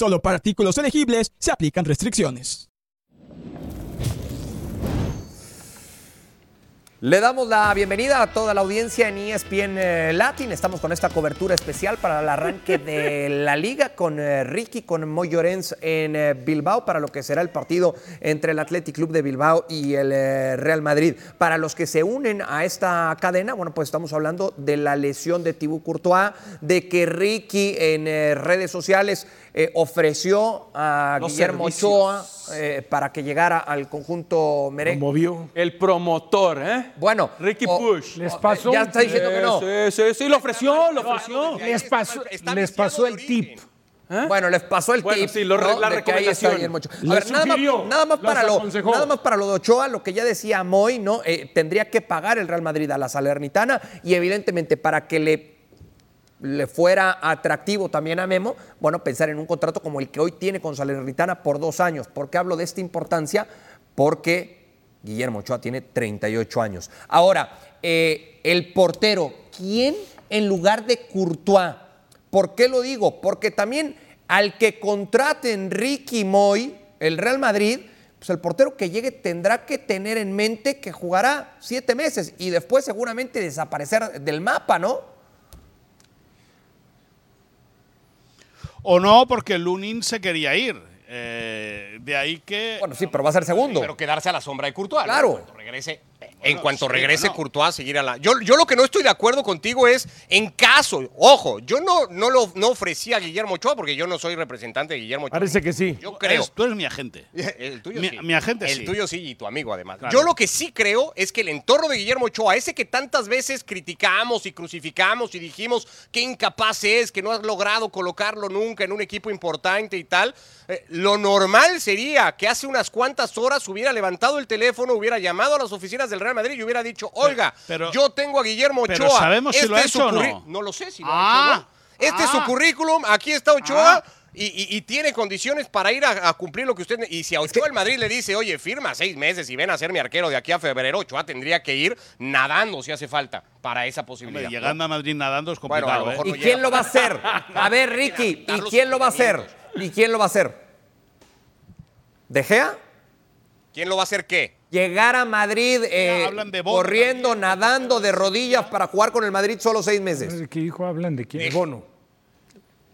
Solo para artículos elegibles se aplican restricciones. Le damos la bienvenida a toda la audiencia en ESPN eh, Latin. Estamos con esta cobertura especial para el arranque de la liga con eh, Ricky, con Moy Llorens en eh, Bilbao para lo que será el partido entre el Athletic Club de Bilbao y el Real Madrid. Para los que se unen a esta cadena, bueno, pues estamos hablando de la lesión de Thibaut Courtois, de que Ricky en redes sociales eh, ofreció a Los Guillermo servicios. Ochoa eh, para que llegara al conjunto merengue. Movió. El promotor, ¿eh? Bueno, Ricky o- Push. Les o- pasó Ya un está diciendo que no. Sí, sí, sí, lo ofreció, lo ofreció. Les pasó, les el tip. Bueno, les pasó el Bueno, tip. sí, lo ¿no? la de que ahí está recomendación. Guillermo Ochoa. A ver, nada más, sugirió, nada más las para lo, nada más para lo de Ochoa, lo que ya decía Moy, ¿no? Eh, tendría que pagar el Real Madrid a la Salernitana y evidentemente para que le le fuera atractivo también a Memo, bueno, pensar en un contrato como el que hoy tiene con Salernitana por dos años. ¿Por qué hablo de esta importancia? Porque Guillermo Ochoa tiene 38 años. Ahora, eh, el portero, ¿quién en lugar de Courtois? ¿Por qué lo digo? Porque también al que contraten Ricky Moy, el Real Madrid, pues el portero que llegue tendrá que tener en mente que jugará siete meses y después seguramente desaparecer del mapa, ¿no? O no, porque Lunin se quería ir. Eh, de ahí que. Bueno, sí, pero va a ser segundo. Pero quedarse a la sombra de Courtois. Claro. Regrese, en cuanto sí, regrese. Courtois, seguir a la. Yo, yo lo que no estoy de acuerdo contigo es, en caso, ojo, yo no, no lo no ofrecí a Guillermo Ochoa porque yo no soy representante de Guillermo Ochoa. Parece que sí. Yo creo. Eres- tú eres mi agente. El tuyo Mi- sí. mi agente El sí. tuyo sí y tu amigo además. Claro. Yo lo que sí creo es que el entorno de Guillermo Ochoa, ese que tantas veces criticamos y crucificamos y dijimos que incapaz es, que no has logrado colocarlo nunca en un equipo importante y tal, eh, lo normal sería que hace unas cuantas horas hubiera levantado el teléfono, hubiera llamado a las oficinas del Real Madrid y hubiera dicho, oiga, pero- yo tengo a Guillermo Ochoa. pero ¿sabemos si lo ha es su hecho o no? No lo sé si lo Ah, ha hecho, ¿no? Este es su ah. currículum, aquí está Ochoa. Ah. Y, y- y tiene condiciones para ir a, a cumplir lo que usted... Y si a Ochoa el Madrid le dice, oye, firma seis meses y ven a ser mi arquero de aquí a febrero, Ochoa tendría que ir nadando si hace falta para esa Hombre, posibilidad. llegando a Madrid nadando es Bueno, a complicado. lo mejor ¿eh? ¿Y quién lo va a hacer? A ver, Ricky, ¿y quién lo va a hacer? ¿Y quién lo va a hacer? ¿De Gea? ¿Quién lo va a hacer qué? Llegar a Madrid eh, de Bono corriendo, también. nadando de rodillas para jugar con el Madrid solo seis meses. ¿Qué hijo hablan de quién? De bono.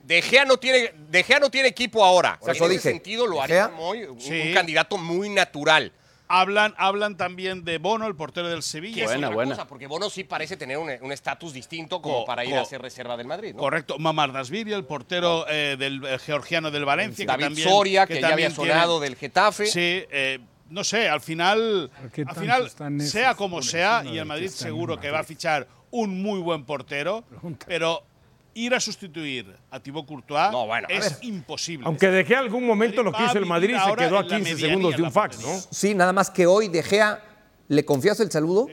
De Gea no tiene, De Gea no tiene equipo ahora. Por en eso ese dije, sentido lo haría muy- Sí. un candidato muy natural. Hablan, hablan también de Bono, el portero del Que Sevilla. es Buena, otra buena. cosa, porque Bono sí parece tener un un estatus distinto como Co- para ir co- a ser reserva del Madrid. ¿no? Correcto, Mamardasvili, el portero eh, del eh, georgiano del Valencia. que también- Soria, que, ya había tiene- sonado del Getafe. Sí, eh, no sé, al final, ¿Por qué al final sea como sea, y el Madrid seguro que va a fichar un muy buen portero, pero ir a sustituir a Thibaut Courtois No, bueno, es imposible. Aunque dejé algún momento lo hizo el Madrid, se quedó a en la 15 medianía segundos de de un fax. ¿no? Sí, nada más que hoy De Gea, ¿le confías el saludo?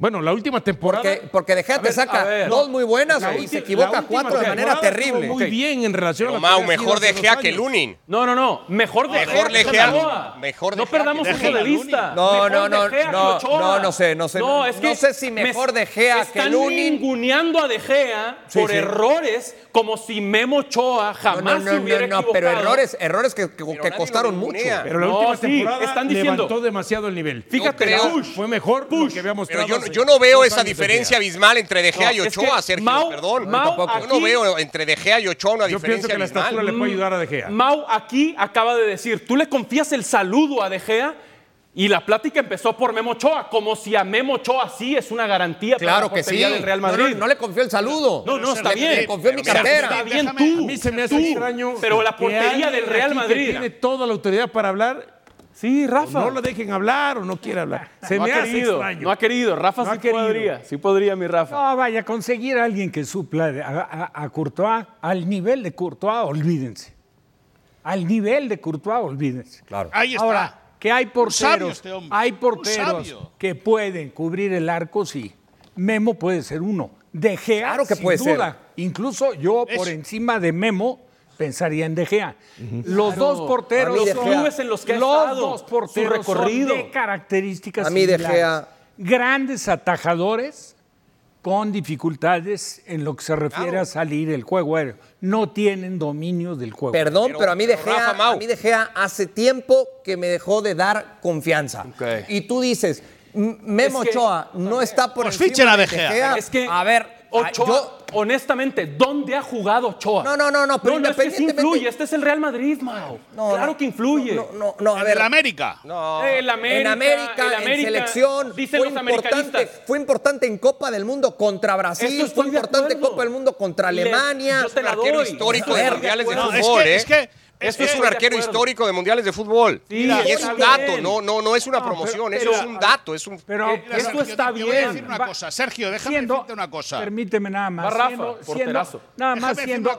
Bueno, la última temporada. Porque, porque De Gea te ver, saca ver. dos muy buenas la y se equivoca la cuatro de manera terrible. Muy bien en relación Pero a había mejor sido de hace Gea dos que Lunin. No, no, no. Mejor de Mejor Gea de que Gea. Ochoa. Mejor de No Gea perdamos eso de vista. No, no, no, no, no, no sé, no sé. No, es No que sé si mejor me- De Gea que están Lunin. ninguneando a De Gea Sí, por sí. errores como si Memo Ochoa No, jamás no, se no, hubiera no, no, pero errores, errores que, que- que costaron mucho. Pero la No, última sí, temporada están diciendo- levantó demasiado el nivel. Fíjate, creo- Push. Fue mejor lo que había Pero mostrado yo, yo no veo esa diferencia abismal entre De Gea No, y es que Ochoa, Sergio. Mau- perdón. Mau Yo aquí- no veo entre De Gea y Ochoa una Yo pienso diferencia que la estatura abismal. le puede ayudar a De Gea. Mau aquí acaba de decir, tú le confías el saludo a De Gea y la plática empezó por Memo Ochoa, como si a Memo Ochoa sí es una garantía para Claro la que sí. del Real No, no, Madrid. No, le confió el saludo. No, no, está Le- bien. Le confió en mi cartera. Está bien Déjame- tú. A mí se me hace tú, extraño. Pero la portería del Real Madrid. Tiene toda la autoridad para hablar. Sí, Rafa. No lo dejen hablar o no quiere hablar. Se no me ha hace querido, extraño. no ha querido. Rafa No sí querido. podría, sí podría, mi Rafa. No, vaya, conseguir a alguien que supla a, a- a Courtois, al nivel de Courtois, olvídense. Al nivel de Courtois, olvídense. Claro. Ahí está. Ahora, que hay porteros, este hay porteros que pueden cubrir el arco, sí. Memo puede ser uno. De Gea, Claro que sin puede ser. duda. Incluso yo, por encima de Memo, pensaría en De Gea. Los Claro. dos porteros son- Gea- clubes en los que ha los estado, dos su porteros son recorrido. de características A mí De. Gea- Grandes atajadores con dificultades en lo que se refiere a salir el juego aéreo. No tienen dominio del juego. Perdón, pero, Pero- a mí de Gea, a mí De Gea hace tiempo que me dejó de dar confianza. Y tú dices, Memo Es que- Ochoa no está por Pues encima fichen a de De Gea. Es que a ver, Ochoa, yo- honestamente, ¿dónde ha jugado Ochoa? No, no, no, no, pero no, no, es que sí independientemente- influye. Este es el Real Madrid, Mao. No, claro no, que influye. No, no, no, a En ver. el América. No. El América, en América, el en selección, Dicen fue los importante, fue importante en Copa del Mundo contra Brasil, fue importante en. Copa del Mundo contra Le- Alemania. yo te la doy. histórico de mundiales de No, es fútbol, que, ¿eh? es que Esto que es un arquero histórico de mundiales de fútbol. Sí, y es un dato, bien. no, no, no es una No, promoción, pero- eso es un dato, es un. Pero Eh, Esto Sergio, está te voy a decir bien. una Va- cosa. Sergio, déjame siendo- decirte una cosa. Permíteme nada más. Va Rafa, siendo, nada más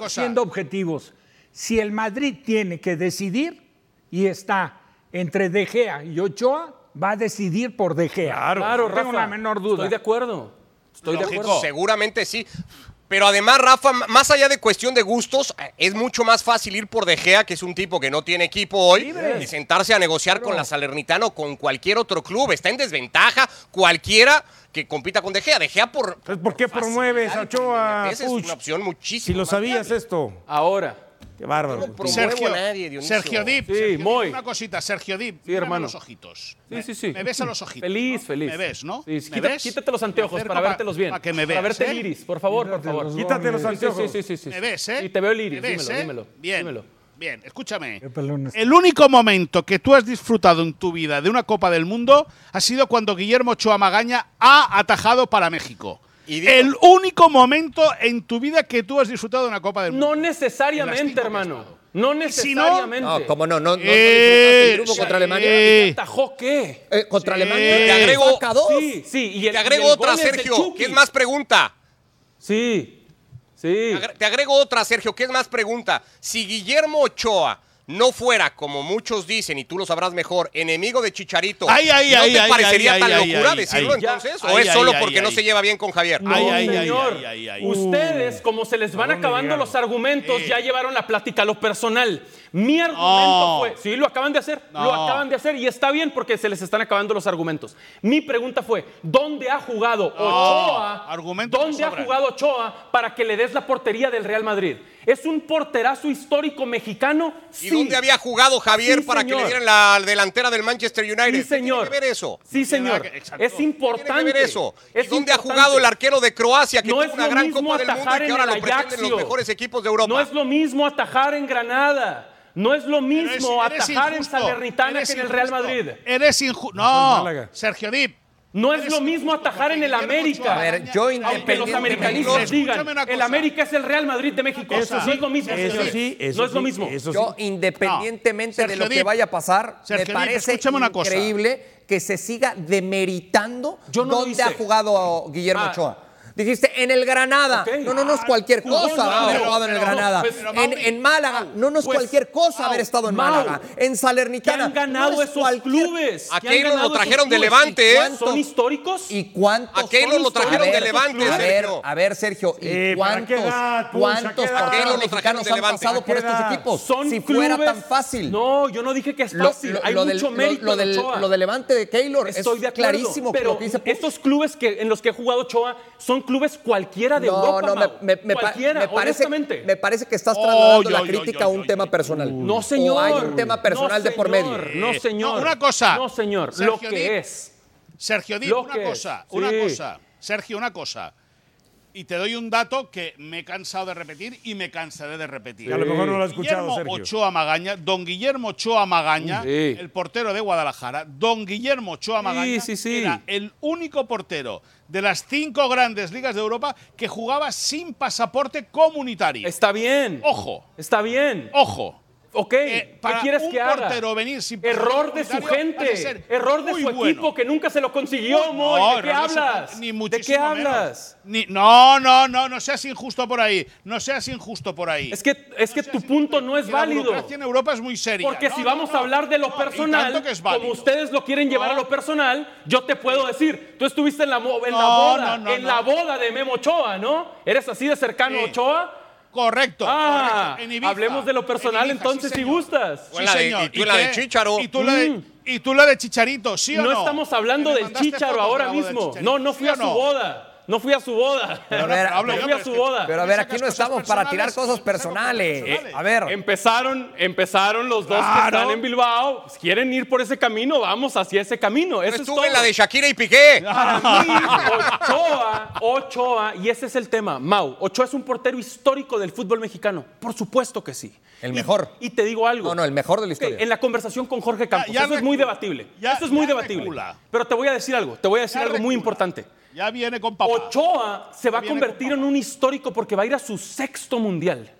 siendo, objetivos. Si el Madrid tiene que decidir y está entre De Gea y Ochoa, va a decidir por De Gea. Claro. Claro, no tengo Rafa, la menor duda. Estoy de acuerdo. Estoy de acuerdo. Seguramente sí. Pero además, Rafa, más allá de cuestión de gustos, eh, es mucho más fácil ir por De Gea, que es un tipo que no tiene equipo hoy, y sentarse a negociar con la Salernitana o con cualquier otro club. Está en desventaja cualquiera que compita con De Gea. De Gea por. Entonces, ¿por qué promueves a Ochoa, Esa es una opción muchísimo. Si lo sabías viable. esto. Ahora, Qué bárbaro. No Sergio, a nadie, Dionisio. Sergio Dip, Sí, Sergio Dip, muy. una cosita, Sergio Dip, Sí, hermano. los ojitos. Sí, Me- sí, sí. Me ves a los ojitos. Feliz, ¿no? feliz. Me ves, ¿no? Sí, sí, ¿Me quita- ves? quítate los anteojos para pa- vértelos bien. Para que me veas. Para verte ¿eh? el iris, por favor, por favor. los Quítate los Sí, sí, anteojos. sí, sí, sí. Me ves, ¿eh? Y te veo el iris, ¿Me ves, dímelo, eh? dímelo. Bien, dímelo. bien, escúchame. El único momento que tú has disfrutado en tu vida de una Copa del Mundo ha sido cuando Guillermo Ochoa Magaña ha atajado para México. Y digo- el único momento en tu vida que tú has disfrutado de una Copa del Mundo. No necesariamente, hermano. No si no- necesariamente. No, cómo no, no, no, no Eh, disfrutaste el contra. Alemania. Eh, ¿Atajó qué? Eh, contra Sí. Alemania. Te agrego-. Sí, sí. Y el, Te agrego y el otra, Sergio. Chucky. ¿Qué es más pregunta? Sí, sí. Te agre- Te agrego otra, Sergio. ¿Qué es más pregunta? Si Guillermo Ochoa no fuera, como muchos dicen, y tú lo sabrás mejor, enemigo de Chicharito, Ay, ay, ¿no ay, te ay, parecería ay, tan ay, locura ay, decirlo ay. entonces? ¿O Ay, es solo ay, porque no ay. se lleva bien con Javier? No, Ay, ay, ay, señor. ay, ay, ay. Ustedes, como se les van acabando los argumentos, Eh. ya llevaron la plática a lo personal. Mi argumento No. fue, sí, lo acaban de hacer, No. lo acaban de hacer y está bien porque se les están acabando los argumentos. Mi pregunta fue, ¿dónde ha jugado Ochoa? argumentos ¿Dónde ha jugado Ochoa para que le des la portería del Real Madrid? ¿Es un porterazo histórico mexicano? ¿Y Sí. dónde había jugado Javier Sí, para que le dieran la delantera del Manchester United? Sí, ¿Qué señor. tiene que ver eso? Sí, señor. Es ¿Qué tiene importante. que ver eso? ¿Y Es dónde ha importante. jugado el arquero de Croacia que No tuvo es una lo gran mismo Copa del Mundo y que ahora lo pretenden los mejores equipos de Europa? No es lo mismo atajar en Granada. No es lo mismo Eres- eres atajar en Salernitana eres que en el Real injusto, Madrid. Eres injusto. No. Sergio Dip. No es lo mismo atajar en el Guillermo América. A ver, yo Aunque los americanistas digan, el América es el Real Madrid de México. Eso no sí, es lo mismo. Eso señores. sí, eso no es lo mismo. eso Yo, independientemente No, de lo que vaya a pasar, Sergio me parece escúchame una cosa. increíble que se siga demeritando Yo no lo dónde hice. ha jugado Guillermo Ah. Ochoa. Dijiste, en el Granada. No, no, no es cualquier en cosa Granada. haber jugado en el Granada. pues, pero, en, en Málaga, no, no es pues, cualquier cosa haber estado en Mau, Málaga. En ¿Qué Salernitana. han ganado no es esos clubes? A ¿Qué han Keylor lo trajeron de? Levante, ¿eh? ¿Cuántos- ¿Son históricos? ¿Y cuántos A Keylor lo trajeron de Levante, A ver, Sergio. a ver, Sergio, ¿y Eh, ¿para cuántos, cuántos porteros mexicanos de han pasado ¿A por estos equipos? Son si fuera tan fácil. No, yo no dije que es fácil. Hay mucho mérito lo del Levante de Keylor Estoy es de clarísimo pero estos clubes que, en los que ha jugado Ochoa son clubes cualquiera de No, Europa, no, me, Mau. me- cualquiera, me parece, honestamente. me parece que estás trasladando la crítica a un tema personal. No, señor. O hay un tema personal No, de por medio. No, señor. no, una cosa. No, señor. Sergio lo que es. Sergio Lo una que cosa, es, una sí. cosa. Sergio, una cosa. Y te doy un dato que me he cansado de repetir y me cansaré de repetir. A lo mejor no lo has escuchado, Guillermo Sergio. Ochoa Magaña, don Guillermo Ochoa Magaña, Sí. el portero de Guadalajara, don Guillermo Ochoa Magaña sí, sí. era el único portero de las cinco grandes ligas de Europa que jugaba sin pasaporte comunitario. Está bien. Ojo, Está bien. ojo. Ok, Eh, ¿qué quieres que haga? portero venir sin Error de su gente, error de su bueno. equipo que nunca se lo consiguió, Moy. no, ¿De qué hablas? Ni ¿De qué hablas? Ni- no, no, no, no seas injusto por ahí. No seas injusto por ahí. Es que, es que tu punto no es Que la válido. burocracia en Europa es muy seria. Porque si vamos a hablar de lo personal, válido. como ustedes lo quieren llevar a lo personal, yo te puedo decir, tú estuviste en la, en boda, en la boda de Memo Ochoa, ¿no? ¿Eres así de cercano a Sí. Ochoa? Correcto. Ah, correcto. En Ibiza. hablemos de lo personal En Ibiza, entonces sí, si señor. gustas. De- y tú la de qué? Chícharo. Y tú, la de, y tú la de Chicharito, ¿sí o no? No estamos hablando del de ahora del mismo. No, no ¿Sí fui a su boda. No fui a su boda. Pero a ver, no fui pero a su boda. Pero a ver, aquí no estamos para tirar cosas personales. A ver, Empezaron, empezaron los dos que están en Bilbao. Pues, quieren ir por ese camino, vamos hacia ese camino. Eso es Estuve todo. en la de Shakira y Piqué. Para mí, Ochoa, Ochoa, y ese es el tema, Mau, Ochoa es un portero histórico del fútbol mexicano. Por supuesto que sí. El mejor. Y, te digo algo. No, no, el mejor de la historia. en la conversación con Jorge Campos, ya eso es muy debatible. Ya- eso es muy debatible. recula. Pero te voy a decir algo, te voy a decir Ya algo muy importante. Ya viene con papá. Ochoa se va a convertir con en un histórico porque va a ir a su sexto mundial.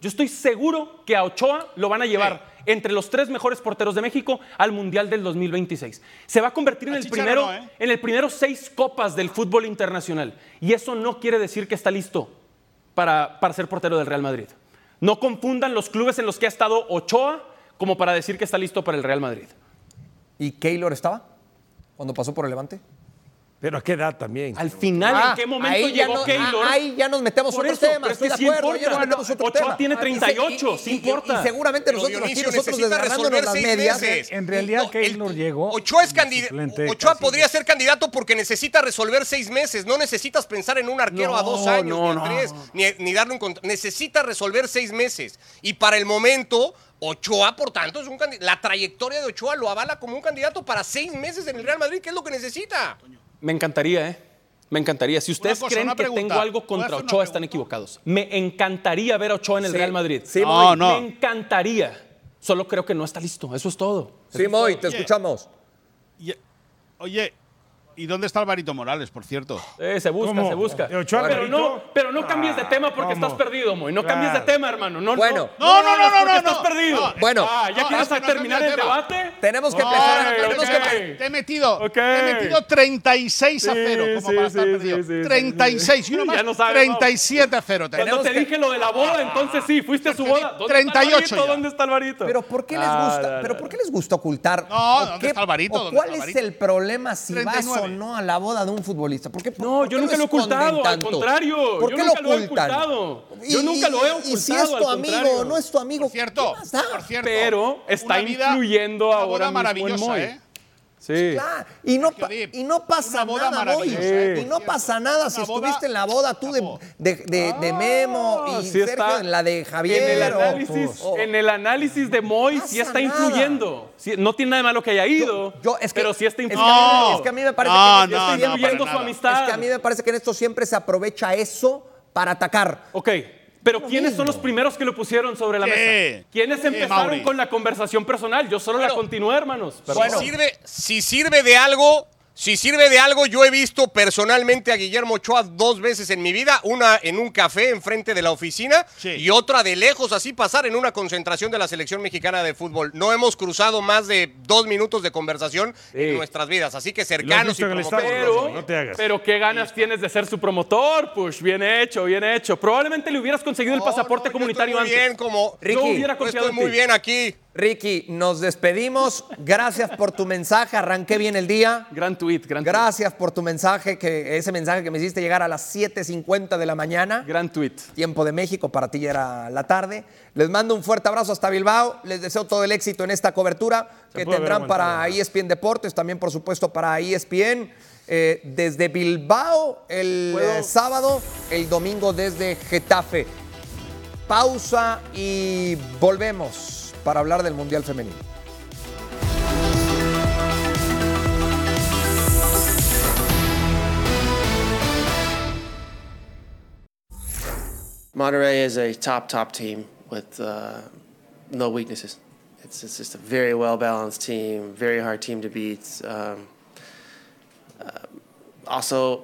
Yo estoy seguro que a Ochoa lo van a llevar entre los tres mejores porteros de México al Mundial del 2026. Se va a convertir en el, primero, no, ¿eh? en el primero seis copas del fútbol internacional. Y eso no quiere decir que está listo para, para ser portero del Real Madrid. No confundan los clubes en los que ha estado Ochoa como para decir que está listo para el Real Madrid. ¿y Keylor estaba? Cuando pasó por el Levante. Pero a qué edad también. Al final, Ah, ¿en qué momento ahí ya llegó no- Keylor? ah, Ahí ya nos metemos Por otro eso, tema. pero es estoy que de sí acuerdo, importa. otro Ochoa tema. tiene Y se- 38, sí y- y- importa. Y seguramente Pero nosotros aquí, nosotros necesita desgarrándonos resolver las seis medias. meses. En realidad, No, Keylor el- llegó Ochoa es como candida- suplente Ochoa casi. podría ser candidato porque necesita resolver seis meses. No necesitas pensar en un arquero a dos años, no, ni en no. tres, ni, ni darle un contra- Necesita resolver seis meses. Y para el momento, Ochoa, por tanto, es un La trayectoria de Ochoa lo avala como un candidato para seis meses en el Real Madrid, que es lo que necesita. Me encantaría, ¿eh? Me encantaría. Si ustedes cosa, creen que pregunta. tengo algo ¿Puedo contra Ochoa, están equivocados. Me encantaría ver a Ochoa en el Sí, Real Madrid. sí, No, no. Me encantaría. Solo creo que no está listo. Eso es todo. Sí, Moy, te Oye. escuchamos. Oye, ¿y dónde está Alvarito Morales, por cierto? Eh, se busca, ¿Cómo? se busca. ¿De Ochoa pero no, pero no cambies de tema porque ¿cómo? estás perdido, Moy. No cambies de tema, hermano. No, Bueno. no, No, no, no, no, no, estás no. perdido. No, Bueno. Ah, ¿ya No, quieres terminar el debate? Tenemos que Ay, empezar. tenemos ok. que- Te he metido, Ok. te he metido 36 a Sí, 0 como sí, para estar sí, perdido. sí, sí, sí, 36 y uno sí. más. Ya no sabes, 37 a 0. Cuando Tenemos te que- dije lo de la boda, entonces sí, fuiste a su boda. ¿Dónde 38 está. ¿Dónde está Alvarito? Pero ¿por qué les Ah, gusta? no, ¿Pero no. por qué les gusta ocultar? No, ¿O ¿dónde qué- está Alvarito? o ¿Dónde ¿Cuál está es el problema si vas 39. o no a la boda de un futbolista? ¿Por qué, por- No, por yo qué nunca lo he ocultado, al tanto? contrario. ¿Por Yo qué nunca lo lo he ocultan? ocultado. Y- Yo nunca lo he y- Y si ocultado, es tu al amigo o no es tu amigo, Por cierto, ¿qué más da? por cierto, Pero está una vida- influyendo una ahora mismo en maravillosa, Moy. ¿eh? Sí. Claro, y no, y no pasa boda nada, Moy. maravillosa, ¿eh? Y no pasa nada si boda- estuviste en la boda tú de, de, de- de Memo y Ah, sí Sergio está en la de Javier. En el análisis, o- en el análisis de Moy sí está influyendo. Sí, no tiene nada de malo que haya ido, Yo- es que- pero sí está influyendo. que No. Es que a mí me parece que en esto siempre se aprovecha eso para atacar. Ok, pero ¿quiénes son los primeros que lo pusieron sobre la ¿Qué? mesa? ¿Quiénes ¿Qué, empezaron Mauri? con la conversación personal? Yo solo la continué, hermanos. Pero Si, sirve, si sirve de algo, si sirve de algo, yo he visto personalmente a Guillermo Ochoa dos veces en mi vida, una en un café enfrente de la oficina Sí. y otra de lejos, así pasar en una concentración de la selección mexicana de fútbol. No hemos cruzado más de dos minutos de conversación en nuestras vidas, así que cercanos y promotores. Pero, No te hagas. pero qué ganas tienes de ser su promotor, Push. Bien hecho, bien hecho. Probablemente le hubieras conseguido el pasaporte no, yo comunitario estoy muy antes. bien, como Ricky, Yo hubiera yo confiado estoy en muy bien aquí. Ricky, nos despedimos. Gracias por tu mensaje. Arranqué bien el día. Gran tweet, gran tweet. Gracias por tu mensaje, que ese mensaje que me hiciste llegar a las 7.50 de la mañana. Gran tweet. Tiempo de México, para ti ya era la tarde. Les mando un fuerte abrazo hasta Bilbao. Les deseo todo el éxito en esta cobertura que tendrán para. ESPN Deportes, también por supuesto para ESPN. eh, desde Bilbao el eh, sábado, el domingo desde Getafe. Pausa y volvemos para hablar del Mundial Femenino. Monterey is a top, top team with uh, no weaknesses. It's, it's just a very well balanced team, very hard team to beat. Um, uh, also,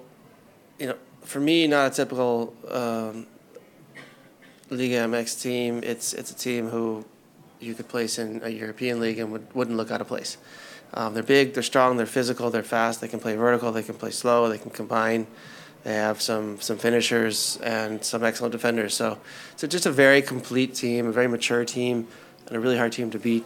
you know, for me, not a typical um, Liga MX team. It's it's a team who you could place in a European league and would, wouldn't look out of place. Um, they're big, they're strong, they're physical, they're fast. They can play vertical, they can play slow, they can combine. They have some some finishers and some excellent defenders. So, so just a very complete team, a very mature team, and a really hard team to beat.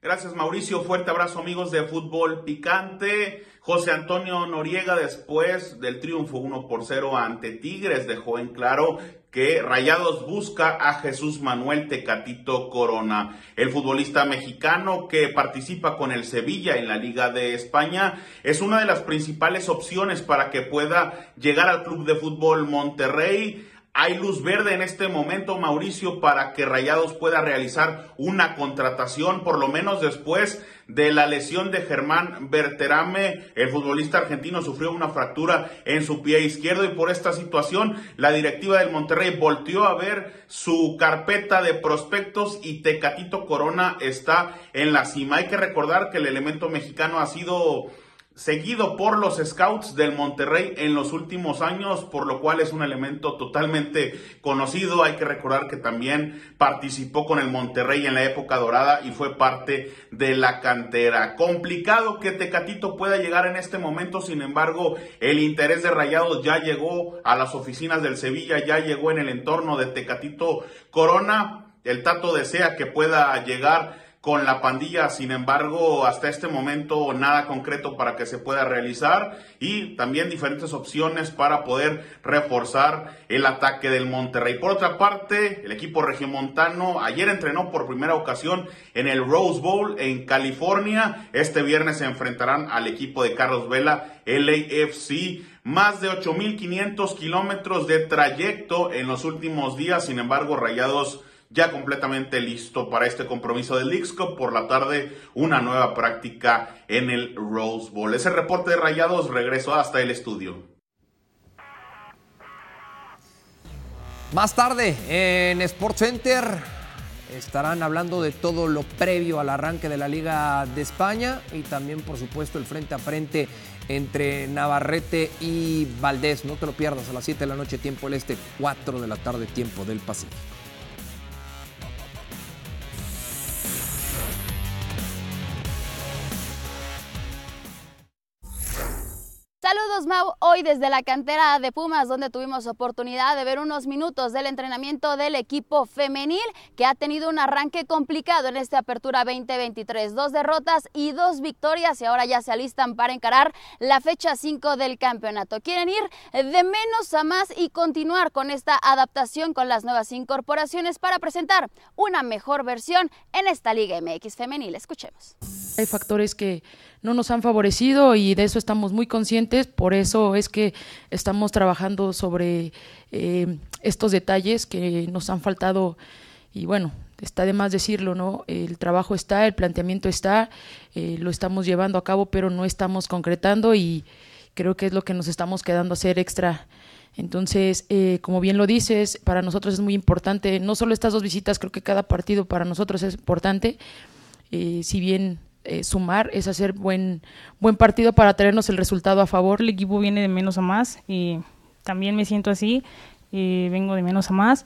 Gracias Mauricio, fuerte abrazo amigos de Fútbol Picante. José Antonio Noriega después del triunfo 1 por 0 ante Tigres dejó en claro que Rayados busca a Jesús Manuel Tecatito Corona. El futbolista mexicano que participa con el Sevilla en la Liga de España es una de las principales opciones para que pueda llegar al Club de Fútbol Monterrey. Hay luz verde en este momento, Mauricio, para que Rayados pueda realizar una contratación, por lo menos después de la lesión de Germán Berterame. El futbolista argentino sufrió una fractura en su pie izquierdo y por esta situación la directiva del Monterrey volteó a ver su carpeta de prospectos y Tecatito Corona está en la cima. Hay que recordar que el elemento mexicano ha sido seguido por los scouts del Monterrey en los últimos años, por lo cual es un elemento totalmente conocido. Hay que recordar que también participó con el Monterrey en la época dorada y fue parte de la cantera. Complicado que Tecatito pueda llegar en este momento, sin embargo, el interés de Rayados ya llegó a las oficinas del Sevilla, ya llegó en el entorno de Tecatito Corona. El Tato desea que pueda llegar con la pandilla. Sin embargo, hasta este momento nada concreto para que se pueda realizar y también diferentes opciones para poder reforzar el ataque del Monterrey. Por otra parte, el equipo regiomontano ayer entrenó por primera ocasión en el Rose Bowl en California. Este viernes se enfrentarán al equipo de Carlos Vela, LAFC. Más de 8.500 kilómetros de trayecto en los últimos días. Sin embargo, Rayados ya completamente listo para este compromiso del Leagues. Por la tarde, una nueva práctica en el Rose Bowl. Ese reporte de Rayados regresó hasta el estudio. Más tarde en Sports Center estarán hablando de todo lo previo al arranque de la Liga de España y también, por supuesto, el frente a frente entre Navarrete y Valdés. No te lo pierdas a las 7 de la noche, tiempo del este, 4 de la tarde, tiempo del Pacífico. Saludos Mau, hoy desde la cantera de Pumas donde tuvimos oportunidad de ver unos minutos del entrenamiento del equipo femenil que ha tenido un arranque complicado en esta apertura 2023, dos derrotas y dos victorias y ahora ya se alistan para encarar la fecha 5 del campeonato. Quieren ir de menos a más y continuar con esta adaptación con las nuevas incorporaciones para presentar una mejor versión en esta Liga MX femenil. Escuchemos. Hay factores que no nos han favorecido y de eso estamos muy conscientes, por eso es que estamos trabajando sobre eh, estos detalles que nos han faltado y bueno, está de más decirlo, ¿no? El trabajo está, el planteamiento está, eh, lo estamos llevando a cabo, pero no estamos concretando y creo que es lo que nos estamos quedando a hacer extra. Entonces, eh, como bien lo dices, para nosotros es muy importante, no solo estas dos visitas, creo que cada partido para nosotros es importante, si bien eh, sumar, es hacer buen, buen partido para traernos el resultado a favor. El equipo viene de menos a más y también me siento así, eh, vengo de menos a más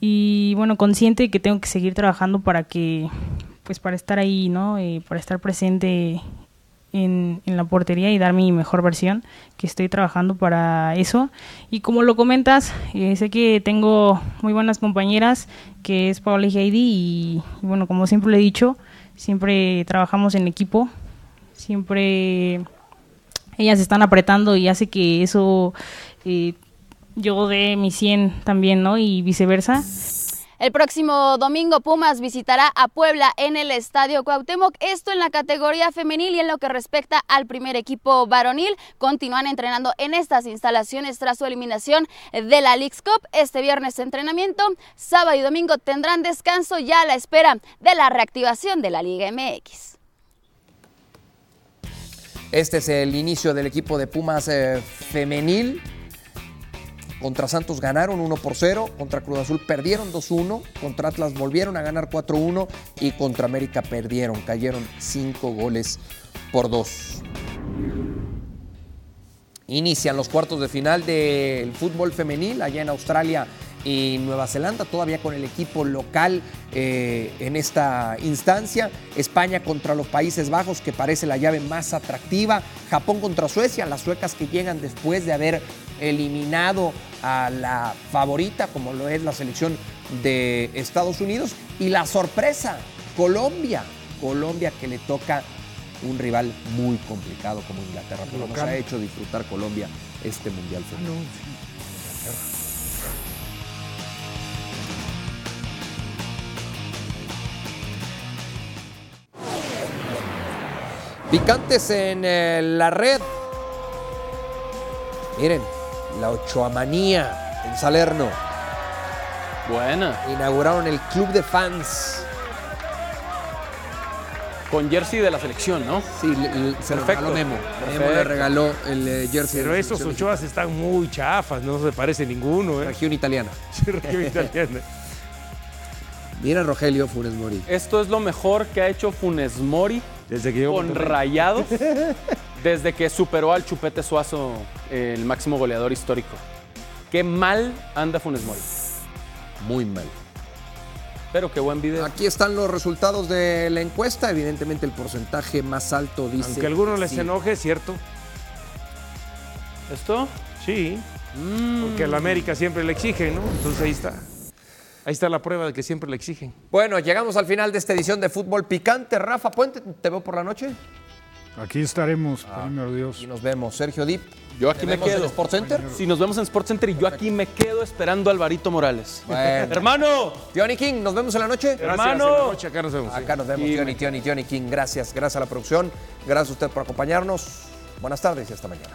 y bueno, consciente que tengo que seguir trabajando para que, pues para estar ahí, ¿no? Eh, para estar presente en, en, la portería y dar mi mejor versión, que estoy trabajando para eso. Y como lo comentas, sé que tengo muy buenas compañeras, que es Paola y Heidi, y, bueno, como siempre le he dicho, siempre trabajamos en equipo, siempre ellas están apretando y hace que eso eh, yo dé mi 100 también, ¿no? Y viceversa. El próximo domingo Pumas visitará a Puebla en el Estadio Cuauhtémoc. Esto en la categoría femenil y en lo que respecta al primer equipo varonil. Continúan entrenando en estas instalaciones tras su eliminación de la Leagues Cup. Este viernes entrenamiento, sábado y domingo tendrán descanso ya a la espera de la reactivación de la Liga MX. Este es el inicio del equipo de Pumas eh, femenil. Contra Santos ganaron 1 por 0, contra Cruz Azul perdieron 2-1, contra Atlas volvieron a ganar 4-1 y contra América perdieron, cayeron 5 goles por 2. Inician los cuartos de final del fútbol femenil allá en Australia y Nueva Zelanda, todavía con el equipo local eh, en esta instancia. España contra los Países Bajos, que parece la llave más atractiva. Japón contra Suecia, las suecas que llegan después de haber eliminado a la favorita, como lo es la selección de Estados Unidos. Y la sorpresa, Colombia, Colombia que le toca un rival muy complicado como Inglaterra, pero nos ha hecho disfrutar Colombia este Mundial femenino. Picantes en eh, la red. Miren, la Ochoamanía en Salerno. Buena. Inauguraron el club de fans. Con jersey de la selección, ¿no? Sí, le- le- se lo Perfecto. regaló Memo. Memo le regaló el eh, jersey. Pero de la esos Ochoas están muy chafas, no se parece ninguno. ¿eh? Región italiana. Sí, región italiana. Mira Rogelio Funes Mori. Esto es lo mejor que ha hecho Funes Mori Desde que con Rayados desde que superó al Chupete Suazo, el máximo goleador histórico. Qué mal anda Funes Mori. Muy mal. Pero qué buen video. Aquí están los resultados de la encuesta. Evidentemente el porcentaje más alto dice. Aunque a algunos les sí. enoje, cierto. ¿Esto? Sí, Mm. porque al América siempre le exigen, ¿no? Entonces ahí está. Ahí está la prueba de que siempre le exigen. Bueno, llegamos al final de esta edición de Fútbol Picante. Rafa Puente, ¿te veo por la noche? Aquí estaremos, Ah. primero Dios. Y nos vemos. Sergio Dip. Yo aquí ¿Te me vemos en quedo. Sport Center? Si nos vemos en Sport Center y yo aquí me quedo esperando a Alvarito Morales. Bueno. Hermano, Johnny King, nos vemos en la noche. Gracias, Hermano. en la noche acá nos vemos. Acá nos vemos, Sí, Johnny, me- Johnny, Johnny King. Gracias, gracias a la producción. Gracias a usted por acompañarnos. Buenas tardes y hasta mañana.